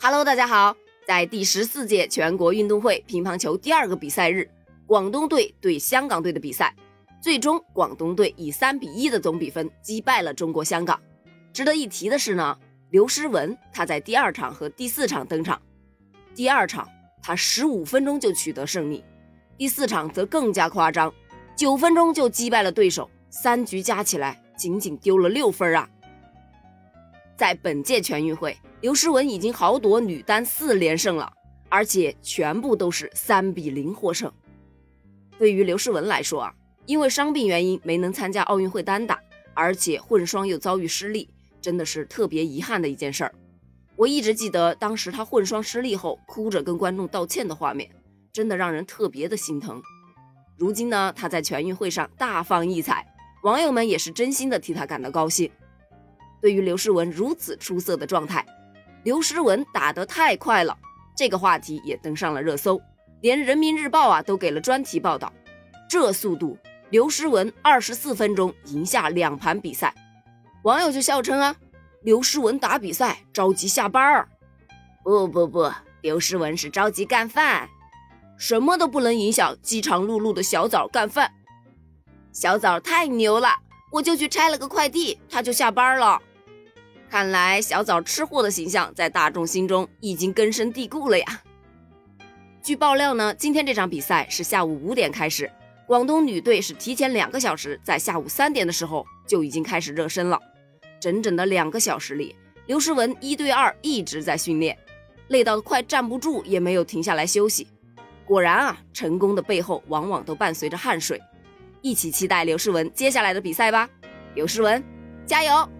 Hello，大家好！在第十四届全国运动会乒乓球第二个比赛日，广东队对香港队的比赛，最终广东队以三比一的总比分击败了中国香港。值得一提的是呢，刘诗雯她在第二场和第四场登场，第二场她十五分钟就取得胜利，第四场则更加夸张，九分钟就击败了对手，三局加起来仅仅丢了六分啊！在本届全运会。刘诗雯已经豪夺女单四连胜了，而且全部都是三比零获胜。对于刘诗雯来说啊，因为伤病原因没能参加奥运会单打，而且混双又遭遇失利，真的是特别遗憾的一件事儿。我一直记得当时她混双失利后哭着跟观众道歉的画面，真的让人特别的心疼。如今呢，她在全运会上大放异彩，网友们也是真心的替她感到高兴。对于刘诗雯如此出色的状态，刘诗雯打得太快了，这个话题也登上了热搜，连人民日报啊都给了专题报道。这速度，刘诗雯二十四分钟赢下两盘比赛。网友就笑称啊，刘诗雯打比赛着急下班儿。不不不，刘诗雯是着急干饭，什么都不能影响饥肠辘辘的小枣干饭。小枣太牛了，我就去拆了个快递，他就下班了。看来小枣吃货的形象在大众心中已经根深蒂固了呀。据爆料呢，今天这场比赛是下午五点开始，广东女队是提前两个小时，在下午三点的时候就已经开始热身了。整整的两个小时里，刘诗雯一对二一直在训练，累到快站不住，也没有停下来休息。果然啊，成功的背后往往都伴随着汗水。一起期待刘诗雯接下来的比赛吧，刘诗雯，加油！